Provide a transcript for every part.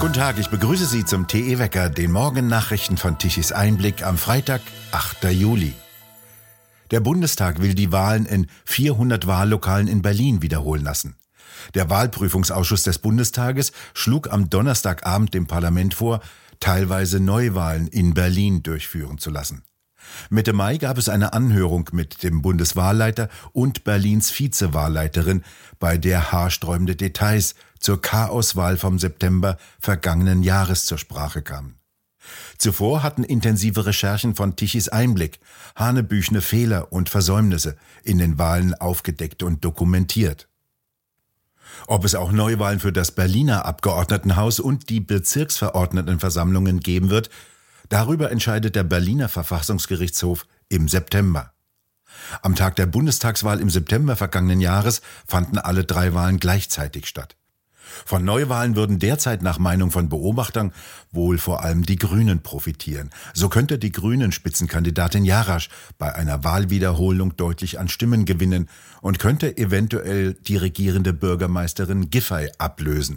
Guten Tag, ich begrüße Sie zum TE Wecker, den Morgennachrichten von Tichys Einblick am Freitag, 8. Juli. Der Bundestag will die Wahlen in 400 Wahllokalen in Berlin wiederholen lassen. Der Wahlprüfungsausschuss des Bundestages schlug am Donnerstagabend dem Parlament vor, teilweise Neuwahlen in Berlin durchführen zu lassen. Mitte Mai gab es eine Anhörung mit dem Bundeswahlleiter und Berlins Vizewahlleiterin, bei der haarsträubende Details zur Chaoswahl vom September vergangenen Jahres zur Sprache kamen. Zuvor hatten intensive Recherchen von Tichys Einblick hanebüchene Fehler und Versäumnisse in den Wahlen aufgedeckt und dokumentiert. Ob es auch Neuwahlen für das Berliner Abgeordnetenhaus und die Bezirksverordnetenversammlungen geben wird, darüber entscheidet der Berliner Verfassungsgerichtshof im September. Am Tag der Bundestagswahl im September vergangenen Jahres fanden alle drei Wahlen gleichzeitig statt. Von Neuwahlen würden derzeit nach Meinung von Beobachtern wohl vor allem die Grünen profitieren. So könnte die Grünen Spitzenkandidatin Jarasch bei einer Wahlwiederholung deutlich an Stimmen gewinnen und könnte eventuell die regierende Bürgermeisterin Giffey ablösen.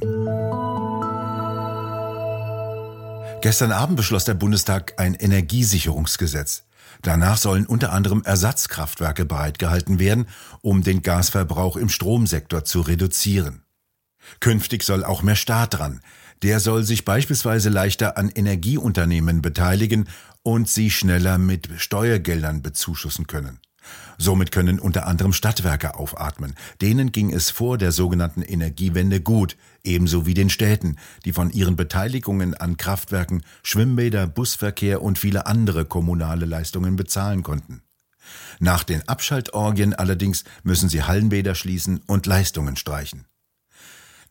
Gestern Abend beschloss der Bundestag ein Energiesicherungsgesetz. Danach sollen unter anderem Ersatzkraftwerke bereitgehalten werden, um den Gasverbrauch im Stromsektor zu reduzieren. Künftig soll auch mehr Staat dran. Der soll sich beispielsweise leichter an Energieunternehmen beteiligen und sie schneller mit Steuergeldern bezuschussen können. Somit können unter anderem Stadtwerke aufatmen. Denen ging es vor der sogenannten Energiewende gut, ebenso wie den Städten, die von ihren Beteiligungen an Kraftwerken, Schwimmbäder, Busverkehr und viele andere kommunale Leistungen bezahlen konnten. Nach den Abschaltorgien allerdings müssen sie Hallenbäder schließen und Leistungen streichen.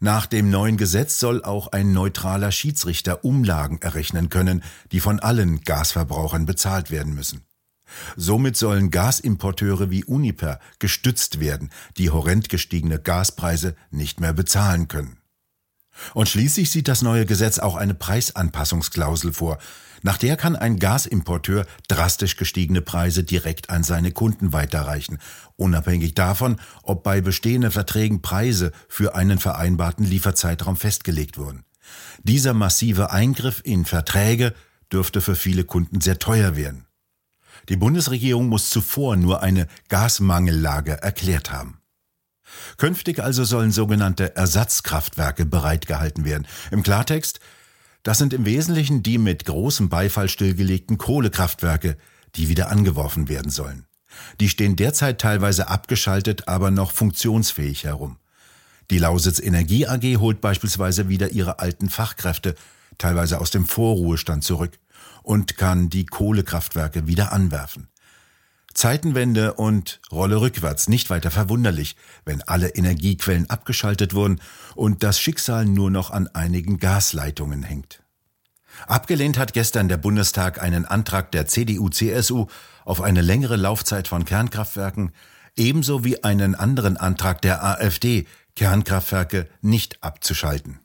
Nach dem neuen Gesetz soll auch ein neutraler Schiedsrichter Umlagen errechnen können, die von allen Gasverbrauchern bezahlt werden müssen. Somit sollen Gasimporteure wie Uniper gestützt werden, die horrend gestiegene Gaspreise nicht mehr bezahlen können. Und schließlich sieht das neue Gesetz auch eine Preisanpassungsklausel vor, nach der kann ein Gasimporteur drastisch gestiegene Preise direkt an seine Kunden weiterreichen, unabhängig davon, ob bei bestehenden Verträgen Preise für einen vereinbarten Lieferzeitraum festgelegt wurden. Dieser massive Eingriff in Verträge dürfte für viele Kunden sehr teuer werden. Die Bundesregierung muss zuvor nur eine Gasmangellage erklärt haben. Künftig also sollen sogenannte Ersatzkraftwerke bereitgehalten werden. Im Klartext, das sind im Wesentlichen die mit großem Beifall stillgelegten Kohlekraftwerke, die wieder angeworfen werden sollen. Die stehen derzeit teilweise abgeschaltet, aber noch funktionsfähig herum. Die Lausitz Energie AG holt beispielsweise wieder ihre alten Fachkräfte, teilweise aus dem Vorruhestand zurück, und kann die Kohlekraftwerke wieder anwerfen. Zeitenwende und Rolle rückwärts, nicht weiter verwunderlich, wenn alle Energiequellen abgeschaltet wurden und das Schicksal nur noch an einigen Gasleitungen hängt. Abgelehnt hat gestern der Bundestag einen Antrag der CDU-CSU auf eine längere Laufzeit von Kernkraftwerken, ebenso wie einen anderen Antrag der AfD, Kernkraftwerke nicht abzuschalten.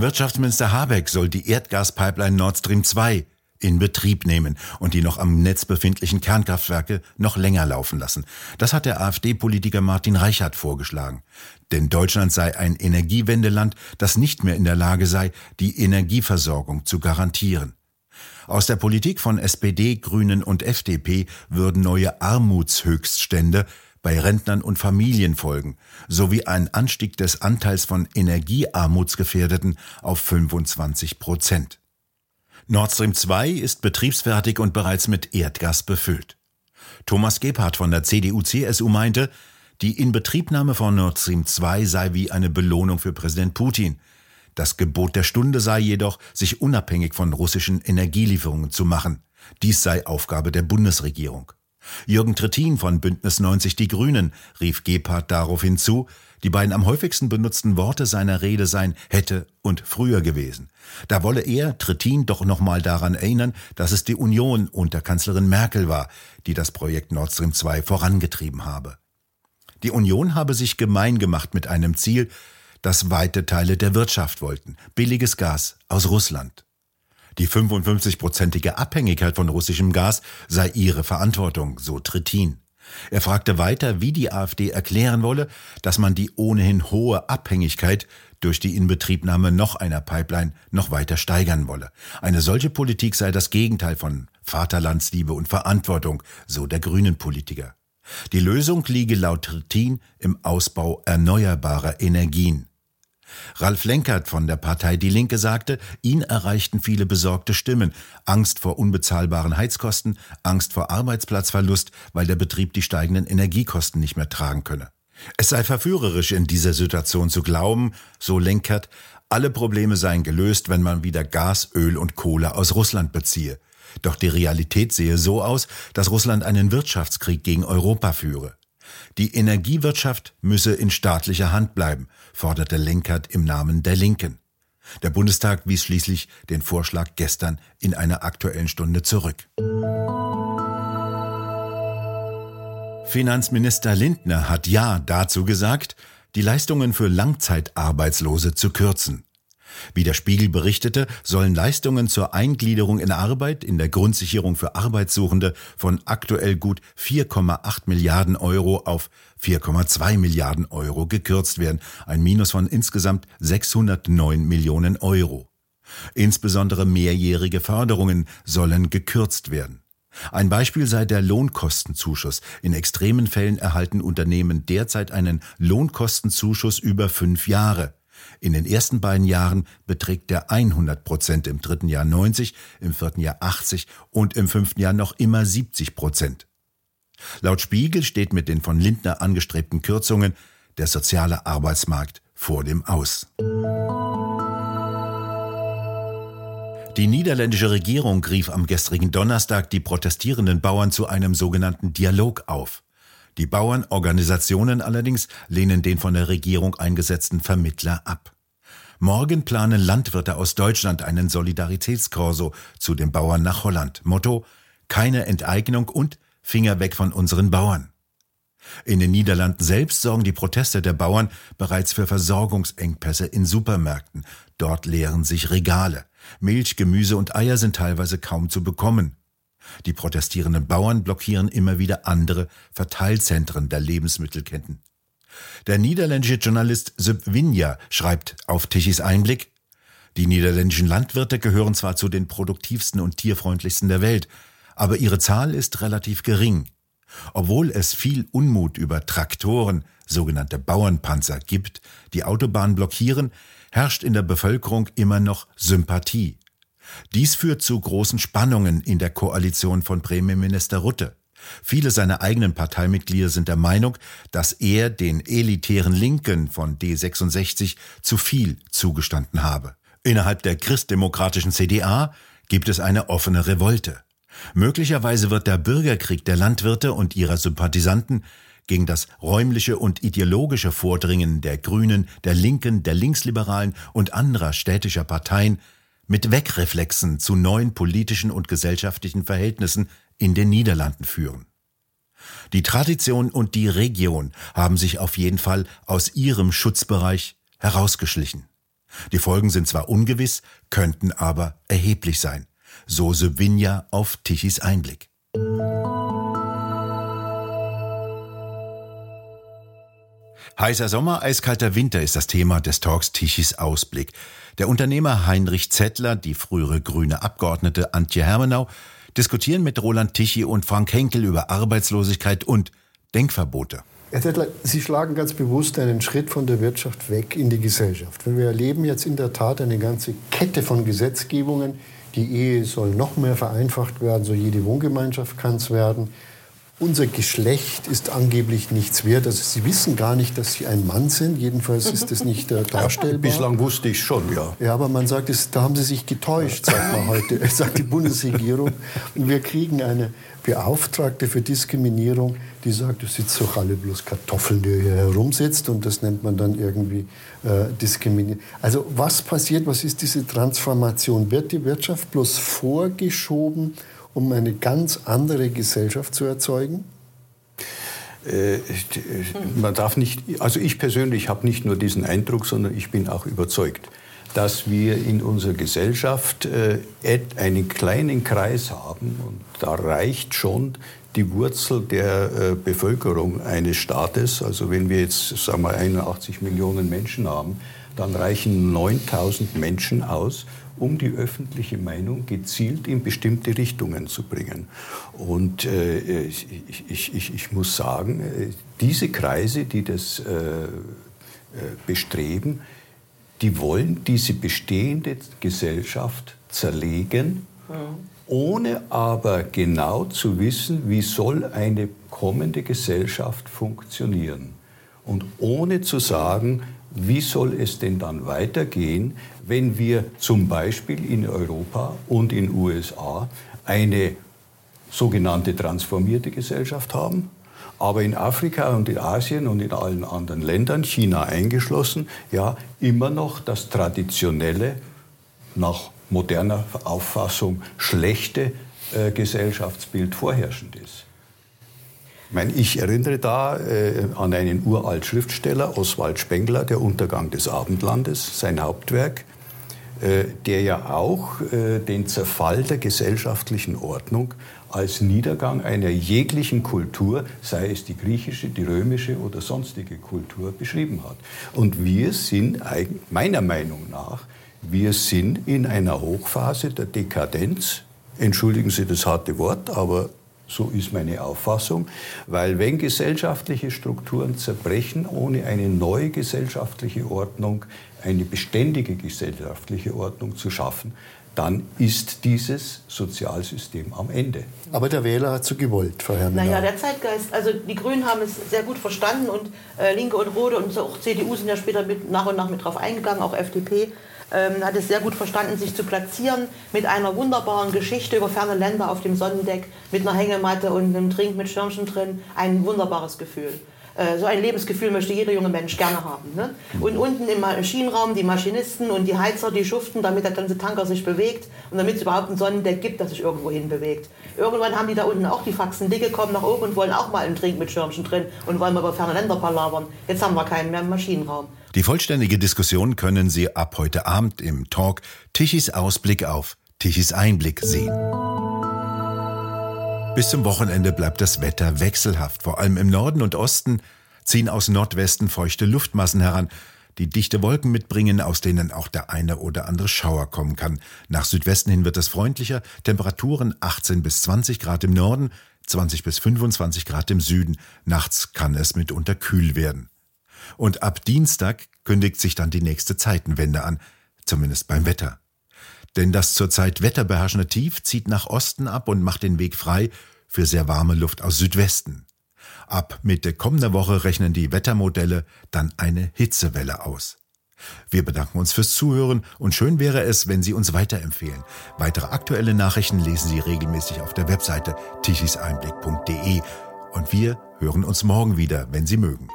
Wirtschaftsminister Habeck soll die Erdgaspipeline Nord Stream 2 in Betrieb nehmen und die noch am Netz befindlichen Kernkraftwerke noch länger laufen lassen. Das hat der AfD-Politiker Martin Reichert vorgeschlagen. Denn Deutschland sei ein Energiewendeland, das nicht mehr in der Lage sei, die Energieversorgung zu garantieren. Aus der Politik von SPD, Grünen und FDP würden neue Armutshöchststände bei Rentnern und Familien folgen, sowie ein Anstieg des Anteils von Energiearmutsgefährdeten auf 25 Prozent. Nord Stream 2 ist betriebsfertig und bereits mit Erdgas befüllt. Thomas Gebhardt von der CDU-CSU meinte, die Inbetriebnahme von Nord Stream 2 sei wie eine Belohnung für Präsident Putin. Das Gebot der Stunde sei jedoch, sich unabhängig von russischen Energielieferungen zu machen. Dies sei Aufgabe der Bundesregierung. Jürgen Trittin von Bündnis 90 Die Grünen rief Gebhardt darauf hinzu, die beiden am häufigsten benutzten Worte seiner Rede seien hätte und früher gewesen. Da wolle er, Trittin, doch nochmal daran erinnern, dass es die Union unter Kanzlerin Merkel war, die das Projekt Nord Stream 2 vorangetrieben habe. Die Union habe sich gemein gemacht mit einem Ziel, das weite Teile der Wirtschaft wollten, billiges Gas aus Russland. Die 55-prozentige Abhängigkeit von russischem Gas sei ihre Verantwortung, so Trittin. Er fragte weiter, wie die AfD erklären wolle, dass man die ohnehin hohe Abhängigkeit durch die Inbetriebnahme noch einer Pipeline noch weiter steigern wolle. Eine solche Politik sei das Gegenteil von Vaterlandsliebe und Verantwortung, so der Grünen Politiker. Die Lösung liege laut Trittin im Ausbau erneuerbarer Energien. Ralf Lenkert von der Partei Die Linke sagte, ihn erreichten viele besorgte Stimmen, Angst vor unbezahlbaren Heizkosten, Angst vor Arbeitsplatzverlust, weil der Betrieb die steigenden Energiekosten nicht mehr tragen könne. Es sei verführerisch in dieser Situation zu glauben, so Lenkert, alle Probleme seien gelöst, wenn man wieder Gas, Öl und Kohle aus Russland beziehe. Doch die Realität sehe so aus, dass Russland einen Wirtschaftskrieg gegen Europa führe. Die Energiewirtschaft müsse in staatlicher Hand bleiben, forderte Lenkert im Namen der Linken. Der Bundestag wies schließlich den Vorschlag gestern in einer aktuellen Stunde zurück. Finanzminister Lindner hat Ja dazu gesagt, die Leistungen für Langzeitarbeitslose zu kürzen. Wie der Spiegel berichtete, sollen Leistungen zur Eingliederung in Arbeit in der Grundsicherung für Arbeitssuchende von aktuell gut 4,8 Milliarden Euro auf 4,2 Milliarden Euro gekürzt werden, ein Minus von insgesamt 609 Millionen Euro. Insbesondere mehrjährige Förderungen sollen gekürzt werden. Ein Beispiel sei der Lohnkostenzuschuss. In extremen Fällen erhalten Unternehmen derzeit einen Lohnkostenzuschuss über fünf Jahre. In den ersten beiden Jahren beträgt der 100 Prozent, im dritten Jahr 90, im vierten Jahr 80 und im fünften Jahr noch immer 70 Prozent. Laut Spiegel steht mit den von Lindner angestrebten Kürzungen der soziale Arbeitsmarkt vor dem Aus. Die niederländische Regierung rief am gestrigen Donnerstag die protestierenden Bauern zu einem sogenannten Dialog auf. Die Bauernorganisationen allerdings lehnen den von der Regierung eingesetzten Vermittler ab. Morgen planen Landwirte aus Deutschland einen Solidaritätskorso zu den Bauern nach Holland. Motto keine Enteignung und Finger weg von unseren Bauern. In den Niederlanden selbst sorgen die Proteste der Bauern bereits für Versorgungsengpässe in Supermärkten. Dort leeren sich Regale. Milch, Gemüse und Eier sind teilweise kaum zu bekommen. Die protestierenden Bauern blockieren immer wieder andere Verteilzentren der Lebensmittelketten. Der niederländische Journalist Sub Winja schreibt auf Tichys Einblick, die niederländischen Landwirte gehören zwar zu den produktivsten und tierfreundlichsten der Welt, aber ihre Zahl ist relativ gering. Obwohl es viel Unmut über Traktoren, sogenannte Bauernpanzer, gibt, die Autobahnen blockieren, herrscht in der Bevölkerung immer noch Sympathie. Dies führt zu großen Spannungen in der Koalition von Premierminister Rutte. Viele seiner eigenen Parteimitglieder sind der Meinung, dass er den elitären Linken von D66 zu viel zugestanden habe. Innerhalb der christdemokratischen CDA gibt es eine offene Revolte. Möglicherweise wird der Bürgerkrieg der Landwirte und ihrer Sympathisanten gegen das räumliche und ideologische Vordringen der Grünen, der Linken, der Linksliberalen und anderer städtischer Parteien mit Wegreflexen zu neuen politischen und gesellschaftlichen Verhältnissen in den Niederlanden führen. Die Tradition und die Region haben sich auf jeden Fall aus ihrem Schutzbereich herausgeschlichen. Die Folgen sind zwar ungewiss, könnten aber erheblich sein. So Sevinja auf Tichys Einblick. Heißer Sommer, eiskalter Winter ist das Thema des Talks Tichys Ausblick. Der Unternehmer Heinrich Zettler, die frühere grüne Abgeordnete Antje Hermenau diskutieren mit Roland Tichy und Frank Henkel über Arbeitslosigkeit und Denkverbote. Herr Zettler, Sie schlagen ganz bewusst einen Schritt von der Wirtschaft weg in die Gesellschaft. Wir erleben jetzt in der Tat eine ganze Kette von Gesetzgebungen. Die Ehe soll noch mehr vereinfacht werden, so jede Wohngemeinschaft kann es werden unser Geschlecht ist angeblich nichts wert. Also Sie wissen gar nicht, dass Sie ein Mann sind. Jedenfalls ist das nicht äh, darstellbar. Bislang wusste ich schon, ja. Ja, aber man sagt, das, da haben Sie sich getäuscht, sagt man heute, sagt die Bundesregierung. Und wir kriegen eine Beauftragte für Diskriminierung, die sagt, du sitzt doch alle bloß Kartoffeln, die hier herumsitzt und das nennt man dann irgendwie äh, diskriminieren. Also was passiert, was ist diese Transformation? Wird die Wirtschaft bloß vorgeschoben um eine ganz andere Gesellschaft zu erzeugen? Äh, man darf nicht, also ich persönlich habe nicht nur diesen Eindruck, sondern ich bin auch überzeugt, dass wir in unserer Gesellschaft äh, einen kleinen Kreis haben und da reicht schon die Wurzel der äh, Bevölkerung eines Staates. Also wenn wir jetzt sagen wir 81 Millionen Menschen haben, dann reichen 9000 Menschen aus, um die öffentliche Meinung gezielt in bestimmte Richtungen zu bringen. Und äh, ich, ich, ich, ich, muss sagen, äh, diese Kreise, die das äh, äh, bestreben, die wollen diese bestehende Gesellschaft zerlegen, mhm. ohne aber genau zu wissen, wie soll eine kommende Gesellschaft funktionieren. Und ohne zu sagen, wie soll es denn dann weitergehen, wenn wir zum Beispiel in Europa und in USA eine sogenannte transformierte Gesellschaft haben, aber in Afrika und in Asien und in allen anderen Ländern, China eingeschlossen, ja immer noch das traditionelle, nach moderner Auffassung schlechte äh, Gesellschaftsbild vorherrschend ist. Ich, meine, ich erinnere da äh, an einen uralt Schriftsteller, Oswald Spengler, Der Untergang des Abendlandes, sein Hauptwerk, äh, der ja auch äh, den Zerfall der gesellschaftlichen Ordnung als Niedergang einer jeglichen Kultur, sei es die griechische, die römische oder sonstige Kultur, beschrieben hat. Und wir sind meiner Meinung nach, wir sind in einer Hochphase der Dekadenz. Entschuldigen Sie das harte Wort, aber so ist meine Auffassung, weil wenn gesellschaftliche Strukturen zerbrechen, ohne eine neue gesellschaftliche Ordnung, eine beständige gesellschaftliche Ordnung zu schaffen, dann ist dieses Sozialsystem am Ende. Aber der Wähler hat so gewollt, Frau Herrmann. Naja, der Zeitgeist, also die Grünen haben es sehr gut verstanden und äh, Linke und Rote und auch CDU sind ja später mit, nach und nach mit drauf eingegangen, auch FDP ähm, hat es sehr gut verstanden, sich zu platzieren mit einer wunderbaren Geschichte über ferne Länder auf dem Sonnendeck, mit einer Hängematte und einem Trink mit Schirmchen drin. Ein wunderbares Gefühl. Äh, so ein Lebensgefühl möchte jeder junge Mensch gerne haben. Ne? Und unten im Maschinenraum die Maschinisten und die Heizer, die schuften, damit der ganze Tanker sich bewegt und damit es überhaupt ein Sonnendeck gibt, das sich irgendwo hin bewegt. Irgendwann haben die da unten auch die Faxen dicke, kommen nach oben und wollen auch mal einen Trink mit Schirmchen drin und wollen mal über ferne Länder palavern. Jetzt haben wir keinen mehr im Maschinenraum. Die vollständige Diskussion können Sie ab heute Abend im Talk Tichys Ausblick auf Tichys Einblick sehen. Bis zum Wochenende bleibt das Wetter wechselhaft. Vor allem im Norden und Osten ziehen aus Nordwesten feuchte Luftmassen heran, die dichte Wolken mitbringen, aus denen auch der eine oder andere Schauer kommen kann. Nach Südwesten hin wird es freundlicher, Temperaturen 18 bis 20 Grad im Norden, 20 bis 25 Grad im Süden. Nachts kann es mitunter kühl werden. Und ab Dienstag kündigt sich dann die nächste Zeitenwende an, zumindest beim Wetter. Denn das zurzeit wetterbeherrschende Tief zieht nach Osten ab und macht den Weg frei für sehr warme Luft aus Südwesten. Ab Mitte kommender Woche rechnen die Wettermodelle dann eine Hitzewelle aus. Wir bedanken uns fürs Zuhören und schön wäre es, wenn Sie uns weiterempfehlen. Weitere aktuelle Nachrichten lesen Sie regelmäßig auf der Webseite tichiseinblick.de und wir hören uns morgen wieder, wenn Sie mögen.